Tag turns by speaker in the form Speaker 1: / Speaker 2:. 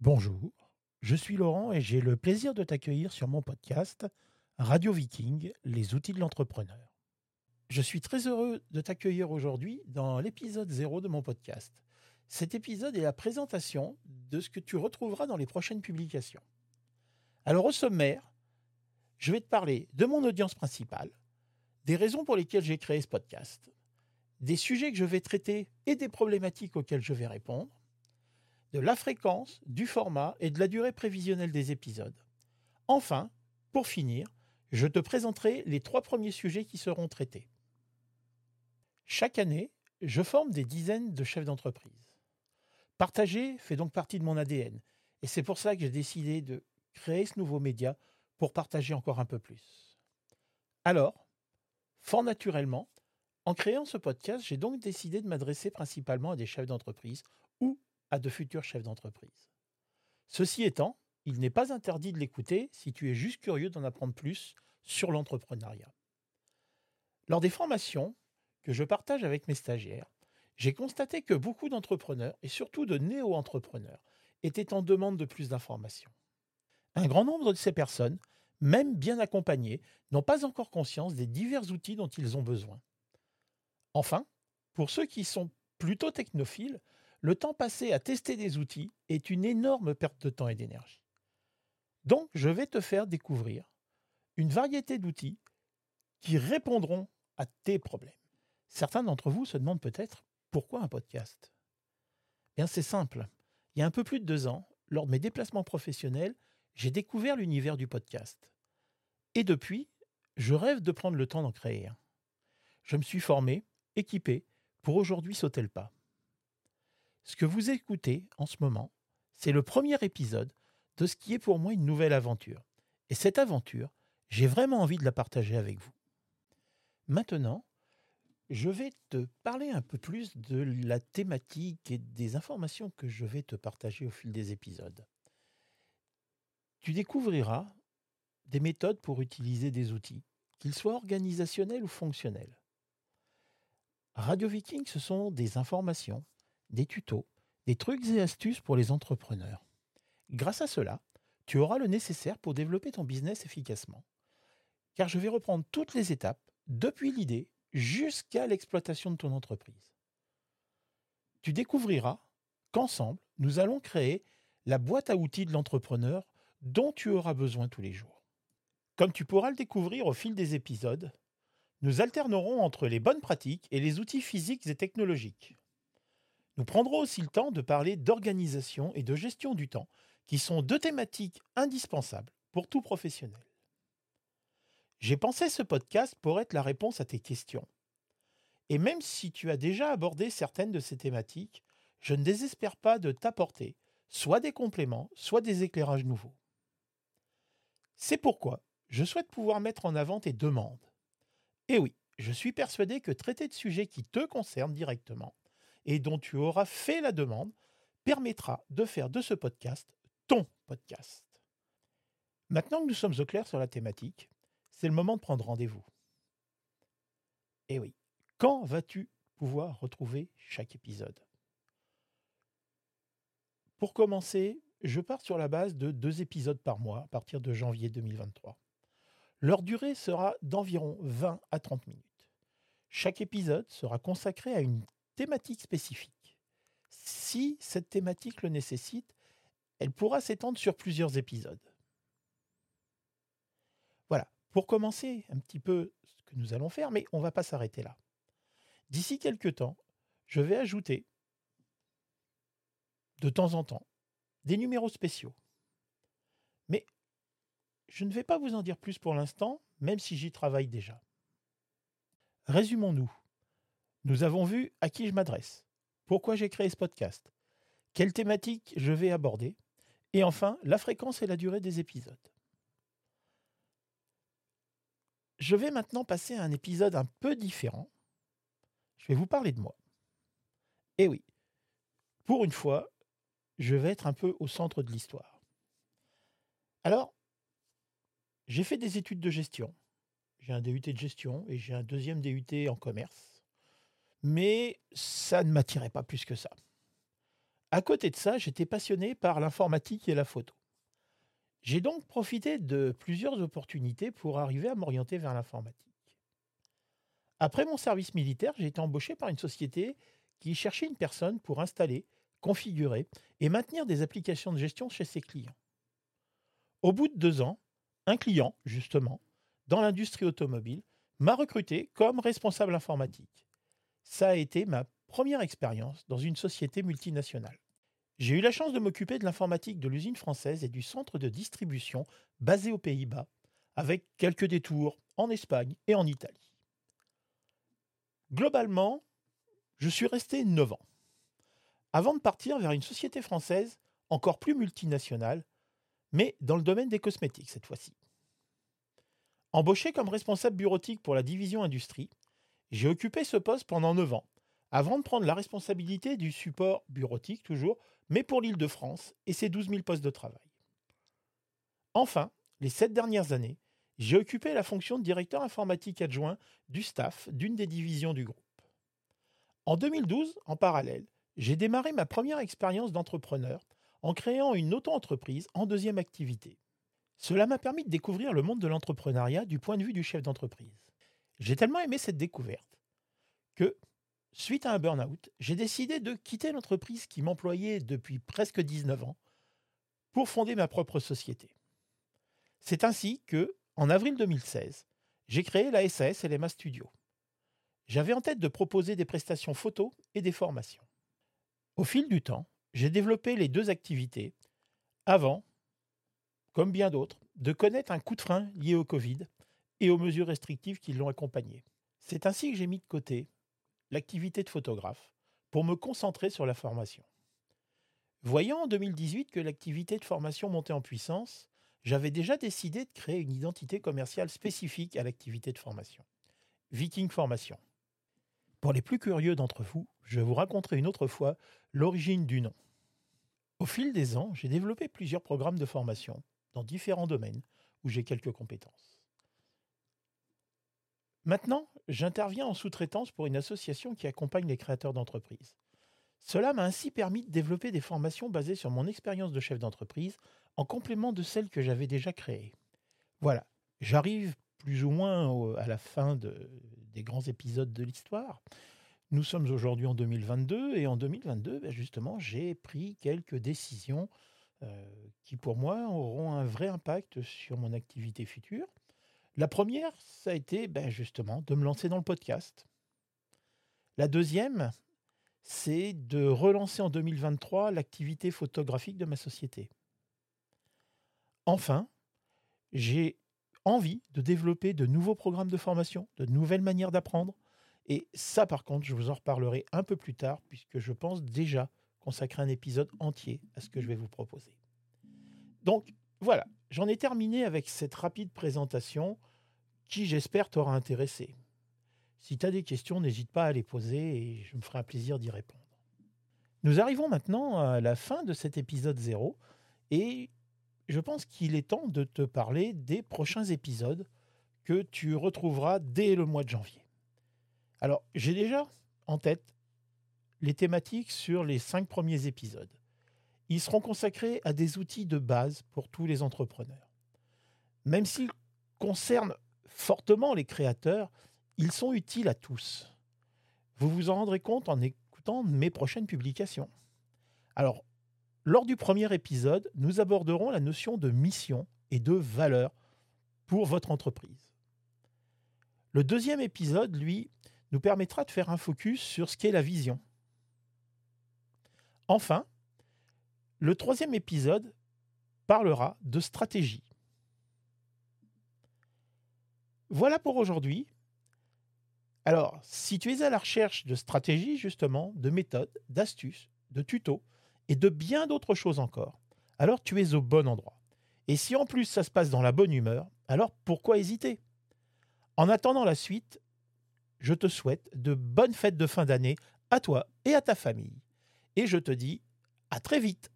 Speaker 1: Bonjour, je suis Laurent et j'ai le plaisir de t'accueillir sur mon podcast Radio Viking, les outils de l'entrepreneur. Je suis très heureux de t'accueillir aujourd'hui dans l'épisode 0 de mon podcast. Cet épisode est la présentation de ce que tu retrouveras dans les prochaines publications. Alors au sommaire, je vais te parler de mon audience principale, des raisons pour lesquelles j'ai créé ce podcast, des sujets que je vais traiter et des problématiques auxquelles je vais répondre, de la fréquence, du format et de la durée prévisionnelle des épisodes. Enfin, pour finir, je te présenterai les trois premiers sujets qui seront traités. Chaque année, je forme des dizaines de chefs d'entreprise. Partager fait donc partie de mon ADN, et c'est pour ça que j'ai décidé de créer ce nouveau média pour partager encore un peu plus. Alors, fort naturellement, en créant ce podcast, j'ai donc décidé de m'adresser principalement à des chefs d'entreprise ou à de futurs chefs d'entreprise. Ceci étant, il n'est pas interdit de l'écouter si tu es juste curieux d'en apprendre plus sur l'entrepreneuriat. Lors des formations que je partage avec mes stagiaires, j'ai constaté que beaucoup d'entrepreneurs, et surtout de néo-entrepreneurs, étaient en demande de plus d'informations. Un grand nombre de ces personnes, même bien accompagnées, n'ont pas encore conscience des divers outils dont ils ont besoin. Enfin, pour ceux qui sont plutôt technophiles, le temps passé à tester des outils est une énorme perte de temps et d'énergie. Donc, je vais te faire découvrir une variété d'outils qui répondront à tes problèmes. Certains d'entre vous se demandent peut-être pourquoi un podcast? Bien, c'est simple. Il y a un peu plus de deux ans, lors de mes déplacements professionnels, j'ai découvert l'univers du podcast. Et depuis, je rêve de prendre le temps d'en créer un. Je me suis formé, équipé, pour aujourd'hui sauter le pas. Ce que vous écoutez en ce moment, c'est le premier épisode de ce qui est pour moi une nouvelle aventure. Et cette aventure, j'ai vraiment envie de la partager avec vous. Maintenant, je vais te parler un peu plus de la thématique et des informations que je vais te partager au fil des épisodes. Tu découvriras des méthodes pour utiliser des outils, qu'ils soient organisationnels ou fonctionnels. Radio Viking, ce sont des informations, des tutos, des trucs et astuces pour les entrepreneurs. Grâce à cela, tu auras le nécessaire pour développer ton business efficacement. Car je vais reprendre toutes les étapes, depuis l'idée jusqu'à l'exploitation de ton entreprise. Tu découvriras qu'ensemble, nous allons créer la boîte à outils de l'entrepreneur dont tu auras besoin tous les jours. Comme tu pourras le découvrir au fil des épisodes, nous alternerons entre les bonnes pratiques et les outils physiques et technologiques. Nous prendrons aussi le temps de parler d'organisation et de gestion du temps, qui sont deux thématiques indispensables pour tout professionnel. J'ai pensé ce podcast pour être la réponse à tes questions. Et même si tu as déjà abordé certaines de ces thématiques, je ne désespère pas de t'apporter soit des compléments, soit des éclairages nouveaux. C'est pourquoi je souhaite pouvoir mettre en avant tes demandes. Et oui, je suis persuadé que traiter de sujets qui te concernent directement et dont tu auras fait la demande permettra de faire de ce podcast ton podcast. Maintenant que nous sommes au clair sur la thématique, c'est le moment de prendre rendez-vous. Et oui, quand vas-tu pouvoir retrouver chaque épisode? Pour commencer, je pars sur la base de deux épisodes par mois à partir de janvier 2023. Leur durée sera d'environ 20 à 30 minutes. Chaque épisode sera consacré à une thématique spécifique. Si cette thématique le nécessite, elle pourra s'étendre sur plusieurs épisodes. Voilà, pour commencer un petit peu ce que nous allons faire, mais on ne va pas s'arrêter là. D'ici quelques temps, je vais ajouter de temps en temps des numéros spéciaux. Mais je ne vais pas vous en dire plus pour l'instant, même si j'y travaille déjà. Résumons-nous. Nous avons vu à qui je m'adresse, pourquoi j'ai créé ce podcast, quelle thématique je vais aborder, et enfin la fréquence et la durée des épisodes. Je vais maintenant passer à un épisode un peu différent. Je vais vous parler de moi. Et oui, pour une fois, je vais être un peu au centre de l'histoire. Alors, j'ai fait des études de gestion. J'ai un DUT de gestion et j'ai un deuxième DUT en commerce mais ça ne m'attirait pas plus que ça. À côté de ça, j'étais passionné par l'informatique et la photo. J'ai donc profité de plusieurs opportunités pour arriver à m'orienter vers l'informatique. Après mon service militaire, j'ai été embauché par une société qui cherchait une personne pour installer, configurer et maintenir des applications de gestion chez ses clients. Au bout de deux ans, un client, justement, dans l'industrie automobile, m'a recruté comme responsable informatique. Ça a été ma première expérience dans une société multinationale. J'ai eu la chance de m'occuper de l'informatique de l'usine française et du centre de distribution basé aux Pays-Bas, avec quelques détours en Espagne et en Italie. Globalement, je suis resté 9 ans, avant de partir vers une société française encore plus multinationale, mais dans le domaine des cosmétiques cette fois-ci. Embauché comme responsable bureautique pour la division industrie, j'ai occupé ce poste pendant 9 ans, avant de prendre la responsabilité du support bureautique toujours, mais pour l'île de France et ses 12 000 postes de travail. Enfin, les sept dernières années, j'ai occupé la fonction de directeur informatique adjoint du staff d'une des divisions du groupe. En 2012, en parallèle, j'ai démarré ma première expérience d'entrepreneur en créant une auto-entreprise en deuxième activité. Cela m'a permis de découvrir le monde de l'entrepreneuriat du point de vue du chef d'entreprise. J'ai tellement aimé cette découverte que, suite à un burn-out, j'ai décidé de quitter l'entreprise qui m'employait depuis presque 19 ans pour fonder ma propre société. C'est ainsi que, en avril 2016, j'ai créé la SAS LMA Studio. J'avais en tête de proposer des prestations photos et des formations. Au fil du temps, j'ai développé les deux activités avant, comme bien d'autres, de connaître un coup de frein lié au Covid et aux mesures restrictives qui l'ont accompagné. C'est ainsi que j'ai mis de côté l'activité de photographe pour me concentrer sur la formation. Voyant en 2018 que l'activité de formation montait en puissance, j'avais déjà décidé de créer une identité commerciale spécifique à l'activité de formation. Viking Formation. Pour les plus curieux d'entre vous, je vous raconterai une autre fois l'origine du nom. Au fil des ans, j'ai développé plusieurs programmes de formation dans différents domaines où j'ai quelques compétences. Maintenant, j'interviens en sous-traitance pour une association qui accompagne les créateurs d'entreprises. Cela m'a ainsi permis de développer des formations basées sur mon expérience de chef d'entreprise en complément de celles que j'avais déjà créées. Voilà, j'arrive plus ou moins à la fin des grands épisodes de l'histoire. Nous sommes aujourd'hui en 2022 et en 2022, ben justement, j'ai pris quelques décisions euh, qui pour moi auront un vrai impact sur mon activité future. La première, ça a été ben, justement de me lancer dans le podcast. La deuxième, c'est de relancer en 2023 l'activité photographique de ma société. Enfin, j'ai envie de développer de nouveaux programmes de formation, de nouvelles manières d'apprendre. Et ça, par contre, je vous en reparlerai un peu plus tard, puisque je pense déjà consacrer un épisode entier à ce que je vais vous proposer. Donc, voilà, j'en ai terminé avec cette rapide présentation qui, j'espère, t'aura intéressé. Si tu as des questions, n'hésite pas à les poser et je me ferai un plaisir d'y répondre. Nous arrivons maintenant à la fin de cet épisode 0 et je pense qu'il est temps de te parler des prochains épisodes que tu retrouveras dès le mois de janvier. Alors, j'ai déjà en tête les thématiques sur les cinq premiers épisodes. Ils seront consacrés à des outils de base pour tous les entrepreneurs. Même s'ils concernent fortement les créateurs, ils sont utiles à tous. Vous vous en rendrez compte en écoutant mes prochaines publications. Alors, lors du premier épisode, nous aborderons la notion de mission et de valeur pour votre entreprise. Le deuxième épisode, lui, nous permettra de faire un focus sur ce qu'est la vision. Enfin, le troisième épisode parlera de stratégie. Voilà pour aujourd'hui. Alors, si tu es à la recherche de stratégies, justement, de méthodes, d'astuces, de tutos, et de bien d'autres choses encore, alors tu es au bon endroit. Et si en plus ça se passe dans la bonne humeur, alors pourquoi hésiter? En attendant la suite, je te souhaite de bonnes fêtes de fin d'année à toi et à ta famille. Et je te dis à très vite